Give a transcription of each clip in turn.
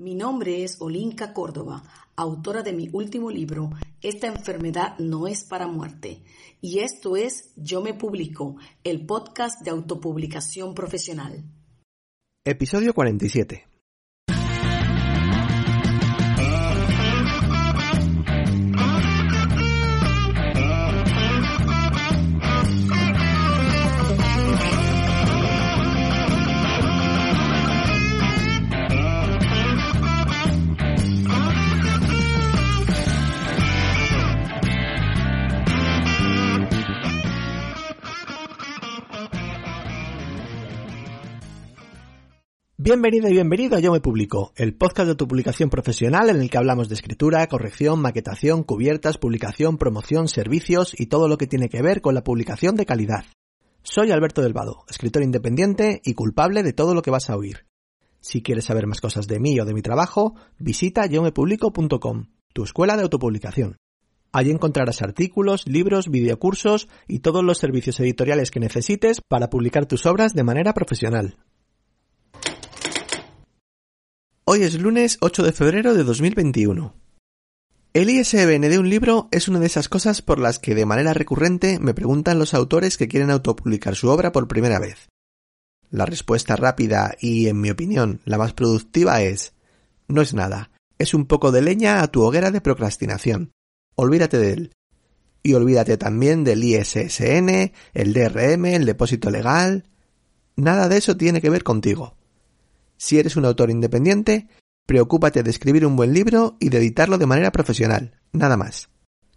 Mi nombre es Olinka Córdoba, autora de mi último libro, Esta enfermedad no es para muerte. Y esto es Yo me publico, el podcast de autopublicación profesional. Episodio 47. Bienvenido y bienvenido a Yo Me Publico, el podcast de tu publicación profesional en el que hablamos de escritura, corrección, maquetación, cubiertas, publicación, promoción, servicios y todo lo que tiene que ver con la publicación de calidad. Soy Alberto del Vado, escritor independiente y culpable de todo lo que vas a oír. Si quieres saber más cosas de mí o de mi trabajo, visita yomepublico.com, tu escuela de autopublicación. Allí encontrarás artículos, libros, videocursos y todos los servicios editoriales que necesites para publicar tus obras de manera profesional. Hoy es lunes 8 de febrero de 2021. El ISBN de un libro es una de esas cosas por las que de manera recurrente me preguntan los autores que quieren autopublicar su obra por primera vez. La respuesta rápida y, en mi opinión, la más productiva es no es nada, es un poco de leña a tu hoguera de procrastinación. Olvídate de él. Y olvídate también del ISSN, el DRM, el depósito legal. Nada de eso tiene que ver contigo. Si eres un autor independiente, preocúpate de escribir un buen libro y de editarlo de manera profesional, nada más.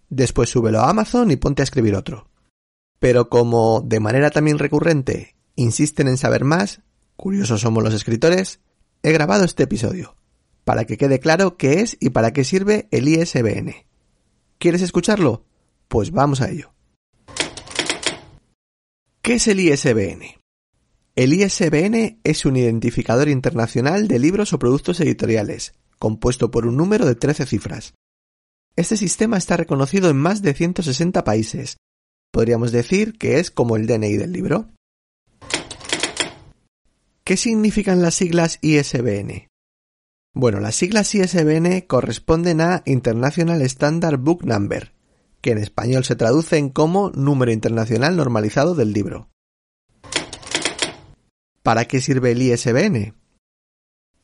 Después súbelo a Amazon y ponte a escribir otro. Pero como, de manera también recurrente, insisten en saber más, curiosos somos los escritores, he grabado este episodio, para que quede claro qué es y para qué sirve el ISBN. ¿Quieres escucharlo? Pues vamos a ello. ¿Qué es el ISBN? El ISBN es un identificador internacional de libros o productos editoriales, compuesto por un número de 13 cifras. Este sistema está reconocido en más de 160 países. Podríamos decir que es como el DNI del libro. ¿Qué significan las siglas ISBN? Bueno, las siglas ISBN corresponden a International Standard Book Number, que en español se traducen como Número Internacional Normalizado del Libro. ¿Para qué sirve el ISBN?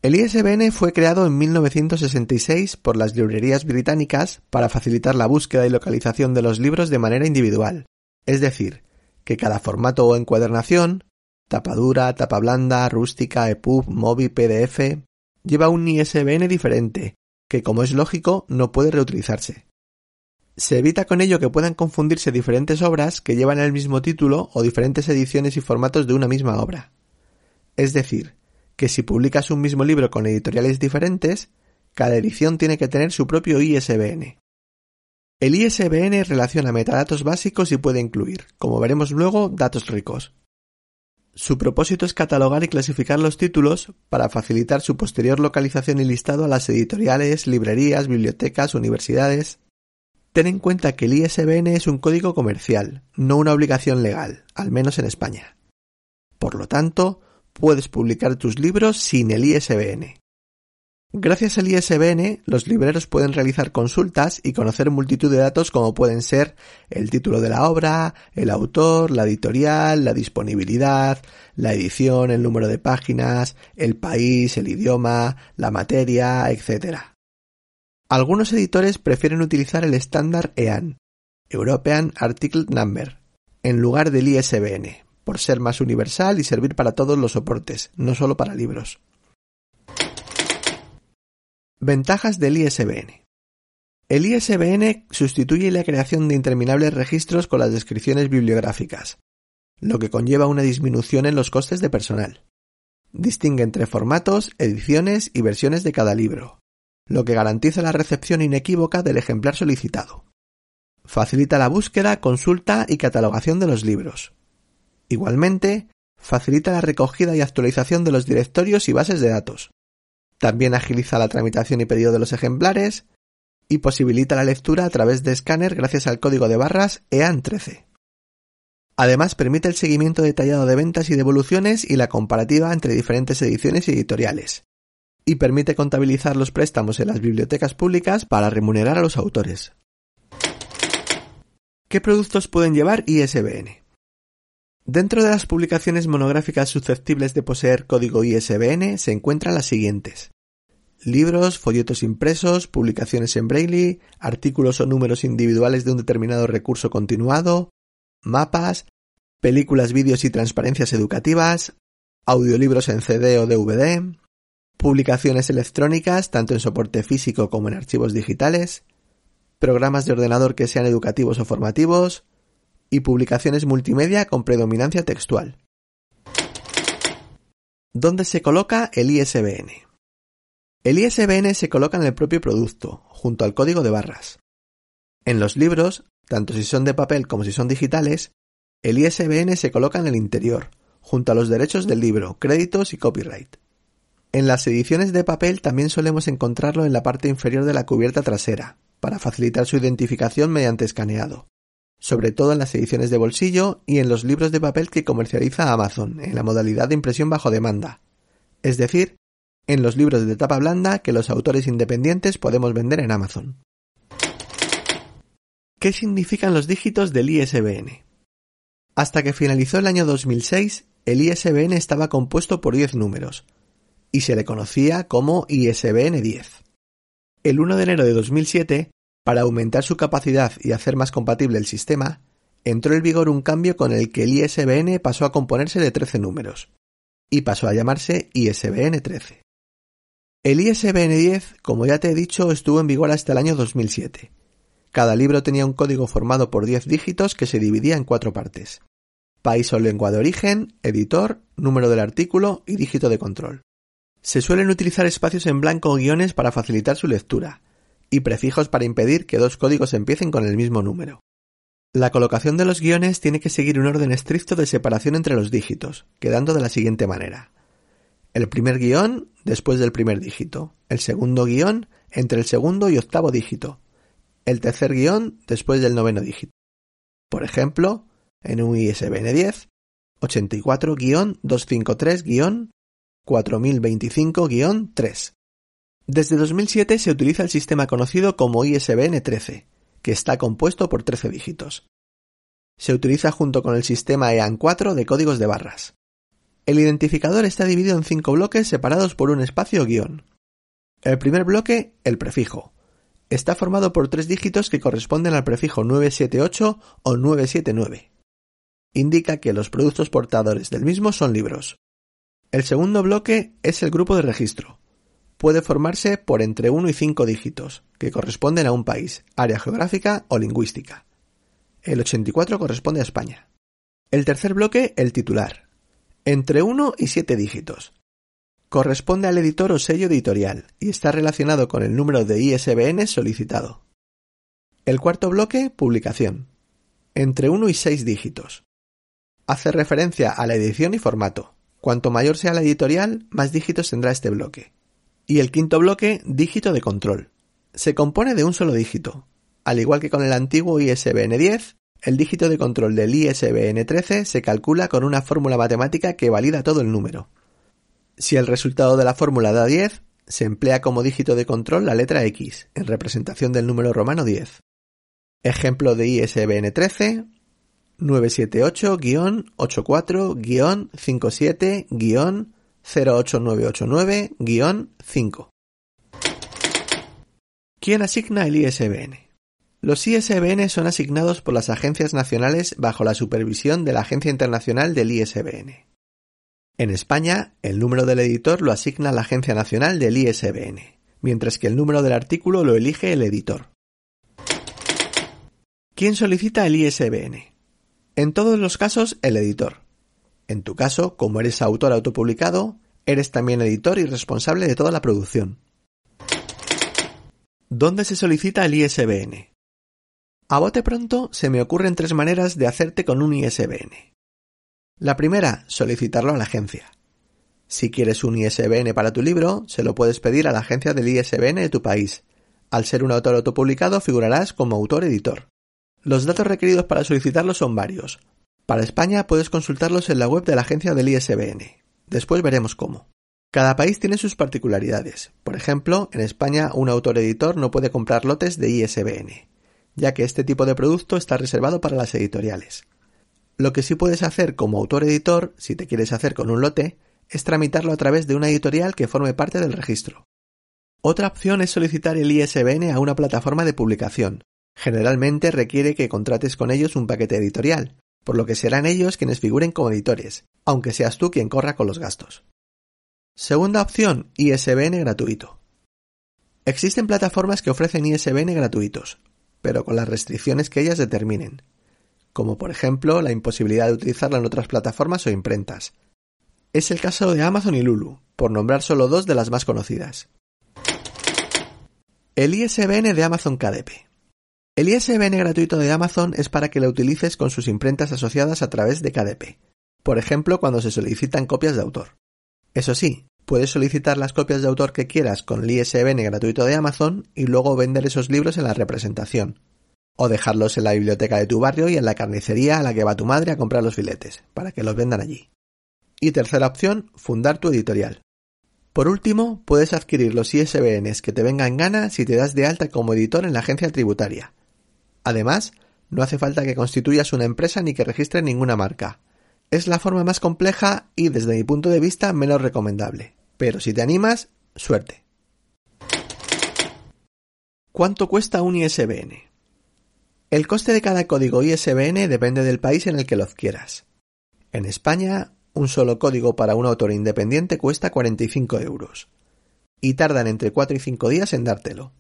El ISBN fue creado en 1966 por las librerías británicas para facilitar la búsqueda y localización de los libros de manera individual, es decir, que cada formato o encuadernación, tapa dura, tapa blanda, rústica, EPUB, MOBI, PDF, lleva un ISBN diferente, que como es lógico no puede reutilizarse. Se evita con ello que puedan confundirse diferentes obras que llevan el mismo título o diferentes ediciones y formatos de una misma obra. Es decir, que si publicas un mismo libro con editoriales diferentes, cada edición tiene que tener su propio ISBN. El ISBN relaciona metadatos básicos y puede incluir, como veremos luego, datos ricos. Su propósito es catalogar y clasificar los títulos para facilitar su posterior localización y listado a las editoriales, librerías, bibliotecas, universidades. Ten en cuenta que el ISBN es un código comercial, no una obligación legal, al menos en España. Por lo tanto, puedes publicar tus libros sin el ISBN. Gracias al ISBN, los libreros pueden realizar consultas y conocer multitud de datos como pueden ser el título de la obra, el autor, la editorial, la disponibilidad, la edición, el número de páginas, el país, el idioma, la materia, etc. Algunos editores prefieren utilizar el estándar EAN, European Article Number, en lugar del ISBN, por ser más universal y servir para todos los soportes, no solo para libros. Ventajas del ISBN. El ISBN sustituye la creación de interminables registros con las descripciones bibliográficas, lo que conlleva una disminución en los costes de personal. Distingue entre formatos, ediciones y versiones de cada libro, lo que garantiza la recepción inequívoca del ejemplar solicitado. Facilita la búsqueda, consulta y catalogación de los libros. Igualmente, facilita la recogida y actualización de los directorios y bases de datos. También agiliza la tramitación y pedido de los ejemplares y posibilita la lectura a través de escáner gracias al código de barras EAN 13. Además, permite el seguimiento detallado de ventas y devoluciones y la comparativa entre diferentes ediciones y editoriales. Y permite contabilizar los préstamos en las bibliotecas públicas para remunerar a los autores. ¿Qué productos pueden llevar ISBN? Dentro de las publicaciones monográficas susceptibles de poseer código ISBN se encuentran las siguientes. Libros, folletos impresos, publicaciones en braille, artículos o números individuales de un determinado recurso continuado, mapas, películas, vídeos y transparencias educativas, audiolibros en CD o DVD, publicaciones electrónicas tanto en soporte físico como en archivos digitales, programas de ordenador que sean educativos o formativos, y publicaciones multimedia con predominancia textual. ¿Dónde se coloca el ISBN? El ISBN se coloca en el propio producto, junto al código de barras. En los libros, tanto si son de papel como si son digitales, el ISBN se coloca en el interior, junto a los derechos del libro, créditos y copyright. En las ediciones de papel también solemos encontrarlo en la parte inferior de la cubierta trasera, para facilitar su identificación mediante escaneado sobre todo en las ediciones de bolsillo y en los libros de papel que comercializa Amazon en la modalidad de impresión bajo demanda, es decir, en los libros de tapa blanda que los autores independientes podemos vender en Amazon. ¿Qué significan los dígitos del ISBN? Hasta que finalizó el año 2006, el ISBN estaba compuesto por 10 números, y se le conocía como ISBN 10. El 1 de enero de 2007 para aumentar su capacidad y hacer más compatible el sistema, entró en vigor un cambio con el que el ISBN pasó a componerse de 13 números, y pasó a llamarse ISBN 13. El ISBN 10, como ya te he dicho, estuvo en vigor hasta el año 2007. Cada libro tenía un código formado por 10 dígitos que se dividía en cuatro partes. País o lengua de origen, editor, número del artículo y dígito de control. Se suelen utilizar espacios en blanco o guiones para facilitar su lectura, y prefijos para impedir que dos códigos empiecen con el mismo número. La colocación de los guiones tiene que seguir un orden estricto de separación entre los dígitos, quedando de la siguiente manera. El primer guion después del primer dígito, el segundo guion entre el segundo y octavo dígito, el tercer guion después del noveno dígito. Por ejemplo, en un ISBN 10, 84-253-4025-3. Desde 2007 se utiliza el sistema conocido como ISBN 13, que está compuesto por 13 dígitos. Se utiliza junto con el sistema EAN 4 de códigos de barras. El identificador está dividido en cinco bloques separados por un espacio guion. El primer bloque, el prefijo. Está formado por tres dígitos que corresponden al prefijo 978 o 979. Indica que los productos portadores del mismo son libros. El segundo bloque es el grupo de registro, puede formarse por entre 1 y 5 dígitos, que corresponden a un país, área geográfica o lingüística. El 84 corresponde a España. El tercer bloque, el titular, entre 1 y 7 dígitos. Corresponde al editor o sello editorial y está relacionado con el número de ISBN solicitado. El cuarto bloque, publicación, entre 1 y 6 dígitos. Hace referencia a la edición y formato. Cuanto mayor sea la editorial, más dígitos tendrá este bloque. Y el quinto bloque, dígito de control. Se compone de un solo dígito. Al igual que con el antiguo ISBN 10, el dígito de control del ISBN 13 se calcula con una fórmula matemática que valida todo el número. Si el resultado de la fórmula da 10, se emplea como dígito de control la letra X, en representación del número romano 10. Ejemplo de ISBN 13 978-84-57- 08989-5. ¿Quién asigna el ISBN? Los ISBN son asignados por las agencias nacionales bajo la supervisión de la Agencia Internacional del ISBN. En España, el número del editor lo asigna la Agencia Nacional del ISBN, mientras que el número del artículo lo elige el editor. ¿Quién solicita el ISBN? En todos los casos, el editor. En tu caso, como eres autor autopublicado, Eres también editor y responsable de toda la producción. ¿Dónde se solicita el ISBN? A bote pronto se me ocurren tres maneras de hacerte con un ISBN. La primera, solicitarlo a la agencia. Si quieres un ISBN para tu libro, se lo puedes pedir a la agencia del ISBN de tu país. Al ser un autor autopublicado figurarás como autor-editor. Los datos requeridos para solicitarlo son varios. Para España puedes consultarlos en la web de la agencia del ISBN. Después veremos cómo. Cada país tiene sus particularidades. Por ejemplo, en España un autor-editor no puede comprar lotes de ISBN, ya que este tipo de producto está reservado para las editoriales. Lo que sí puedes hacer como autor-editor, si te quieres hacer con un lote, es tramitarlo a través de una editorial que forme parte del registro. Otra opción es solicitar el ISBN a una plataforma de publicación. Generalmente requiere que contrates con ellos un paquete editorial, por lo que serán ellos quienes figuren como editores, aunque seas tú quien corra con los gastos. Segunda opción, ISBN gratuito. Existen plataformas que ofrecen ISBN gratuitos, pero con las restricciones que ellas determinen, como por ejemplo la imposibilidad de utilizarla en otras plataformas o imprentas. Es el caso de Amazon y Lulu, por nombrar solo dos de las más conocidas. El ISBN de Amazon KDP. El ISBN gratuito de Amazon es para que lo utilices con sus imprentas asociadas a través de KDP, por ejemplo cuando se solicitan copias de autor. Eso sí, puedes solicitar las copias de autor que quieras con el ISBN gratuito de Amazon y luego vender esos libros en la representación, o dejarlos en la biblioteca de tu barrio y en la carnicería a la que va tu madre a comprar los filetes, para que los vendan allí. Y tercera opción, fundar tu editorial. Por último, puedes adquirir los ISBNs que te vengan en gana si te das de alta como editor en la agencia tributaria, Además, no hace falta que constituyas una empresa ni que registres ninguna marca. Es la forma más compleja y desde mi punto de vista menos recomendable. Pero si te animas, suerte. ¿Cuánto cuesta un ISBN? El coste de cada código ISBN depende del país en el que lo adquieras. En España, un solo código para un autor independiente cuesta 45 euros. Y tardan entre 4 y 5 días en dártelo.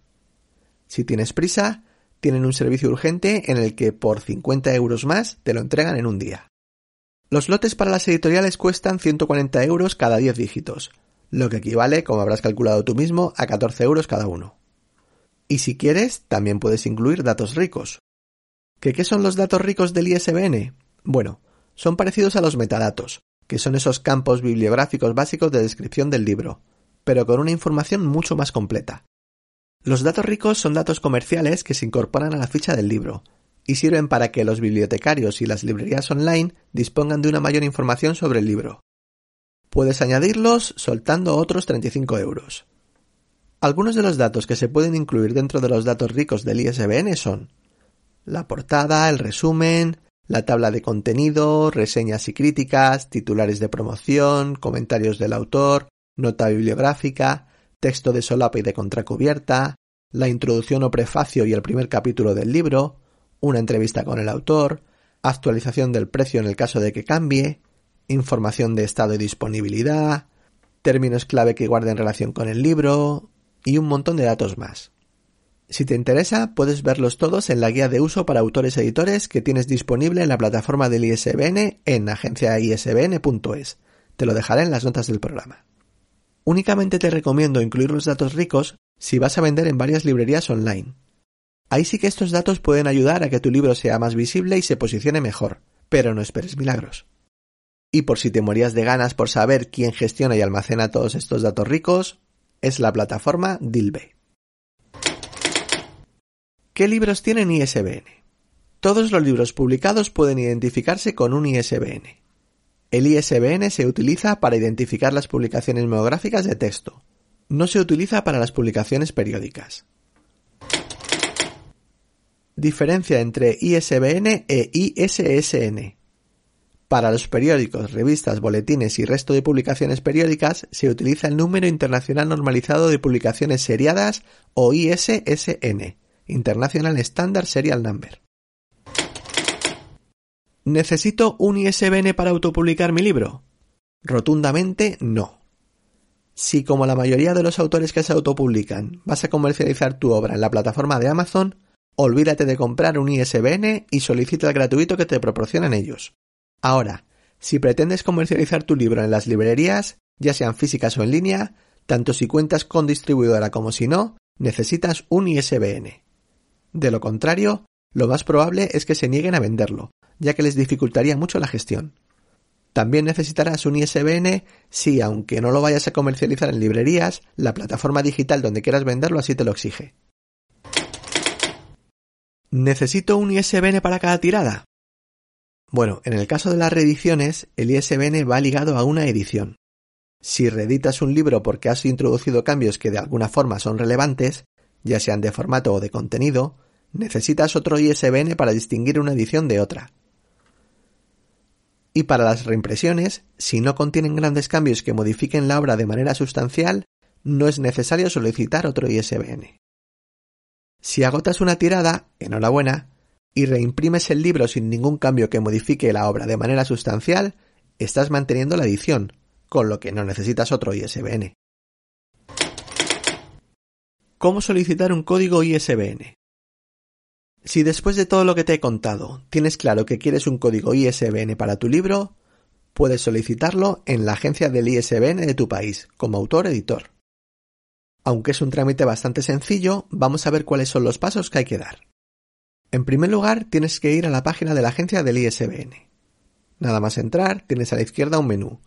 Si tienes prisa, tienen un servicio urgente en el que por 50 euros más te lo entregan en un día. Los lotes para las editoriales cuestan 140 euros cada 10 dígitos, lo que equivale, como habrás calculado tú mismo, a 14 euros cada uno. Y si quieres, también puedes incluir datos ricos. ¿Qué, ¿Qué son los datos ricos del ISBN? Bueno, son parecidos a los metadatos, que son esos campos bibliográficos básicos de descripción del libro, pero con una información mucho más completa. Los datos ricos son datos comerciales que se incorporan a la ficha del libro y sirven para que los bibliotecarios y las librerías online dispongan de una mayor información sobre el libro. Puedes añadirlos soltando otros 35 euros. Algunos de los datos que se pueden incluir dentro de los datos ricos del ISBN son la portada, el resumen, la tabla de contenido, reseñas y críticas, titulares de promoción, comentarios del autor, nota bibliográfica, texto de solapa y de contracubierta, la introducción o prefacio y el primer capítulo del libro, una entrevista con el autor, actualización del precio en el caso de que cambie, información de estado y disponibilidad, términos clave que guarden relación con el libro y un montón de datos más. Si te interesa, puedes verlos todos en la guía de uso para autores editores que tienes disponible en la plataforma del ISBN en agenciaisbn.es. Te lo dejaré en las notas del programa. Únicamente te recomiendo incluir los datos ricos si vas a vender en varias librerías online. Ahí sí que estos datos pueden ayudar a que tu libro sea más visible y se posicione mejor, pero no esperes milagros. Y por si te morías de ganas por saber quién gestiona y almacena todos estos datos ricos, es la plataforma Dilbe. ¿Qué libros tienen ISBN? Todos los libros publicados pueden identificarse con un ISBN. El ISBN se utiliza para identificar las publicaciones monográficas de texto. No se utiliza para las publicaciones periódicas. Diferencia entre ISBN e ISSN. Para los periódicos, revistas, boletines y resto de publicaciones periódicas se utiliza el número internacional normalizado de publicaciones seriadas o ISSN, International Standard Serial Number. ¿Necesito un ISBN para autopublicar mi libro? Rotundamente no. Si, como la mayoría de los autores que se autopublican, vas a comercializar tu obra en la plataforma de Amazon, olvídate de comprar un ISBN y solicita el gratuito que te proporcionan ellos. Ahora, si pretendes comercializar tu libro en las librerías, ya sean físicas o en línea, tanto si cuentas con distribuidora como si no, necesitas un ISBN. De lo contrario, lo más probable es que se nieguen a venderlo, ya que les dificultaría mucho la gestión. También necesitarás un ISBN si, aunque no lo vayas a comercializar en librerías, la plataforma digital donde quieras venderlo así te lo exige. ¿Necesito un ISBN para cada tirada? Bueno, en el caso de las reediciones, el ISBN va ligado a una edición. Si reeditas un libro porque has introducido cambios que de alguna forma son relevantes, ya sean de formato o de contenido, necesitas otro ISBN para distinguir una edición de otra. Y para las reimpresiones, si no contienen grandes cambios que modifiquen la obra de manera sustancial, no es necesario solicitar otro ISBN. Si agotas una tirada, enhorabuena, y reimprimes el libro sin ningún cambio que modifique la obra de manera sustancial, estás manteniendo la edición, con lo que no necesitas otro ISBN. ¿Cómo solicitar un código ISBN? Si después de todo lo que te he contado tienes claro que quieres un código ISBN para tu libro, puedes solicitarlo en la agencia del ISBN de tu país, como autor-editor. Aunque es un trámite bastante sencillo, vamos a ver cuáles son los pasos que hay que dar. En primer lugar, tienes que ir a la página de la agencia del ISBN. Nada más entrar, tienes a la izquierda un menú.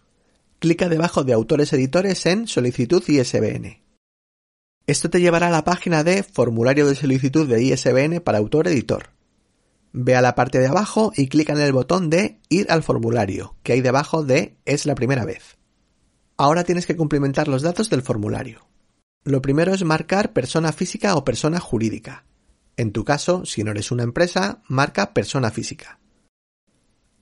Clica debajo de Autores Editores en Solicitud ISBN. Esto te llevará a la página de Formulario de solicitud de ISBN para autor-editor. Ve a la parte de abajo y clica en el botón de Ir al formulario, que hay debajo de Es la primera vez. Ahora tienes que cumplimentar los datos del formulario. Lo primero es marcar persona física o persona jurídica. En tu caso, si no eres una empresa, marca persona física.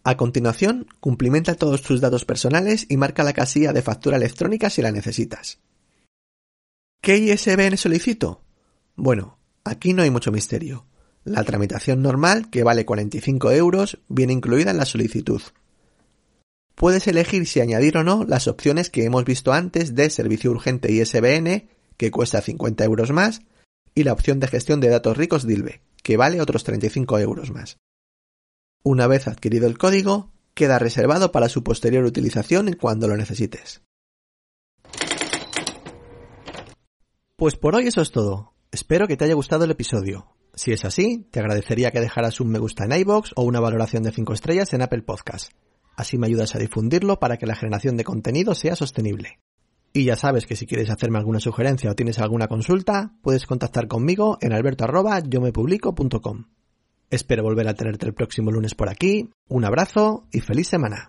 A continuación, cumplimenta todos tus datos personales y marca la casilla de factura electrónica si la necesitas. ¿Qué ISBN solicito? Bueno, aquí no hay mucho misterio. La tramitación normal, que vale 45 euros, viene incluida en la solicitud. Puedes elegir si añadir o no las opciones que hemos visto antes de servicio urgente ISBN, que cuesta 50 euros más, y la opción de gestión de datos ricos DILBE, que vale otros 35 euros más. Una vez adquirido el código, queda reservado para su posterior utilización cuando lo necesites. Pues por hoy eso es todo. Espero que te haya gustado el episodio. Si es así, te agradecería que dejaras un me gusta en iBox o una valoración de 5 estrellas en Apple Podcast. Así me ayudas a difundirlo para que la generación de contenido sea sostenible. Y ya sabes que si quieres hacerme alguna sugerencia o tienes alguna consulta, puedes contactar conmigo en alberto@yomepublico.com. Espero volver a tenerte el próximo lunes por aquí. Un abrazo y feliz semana.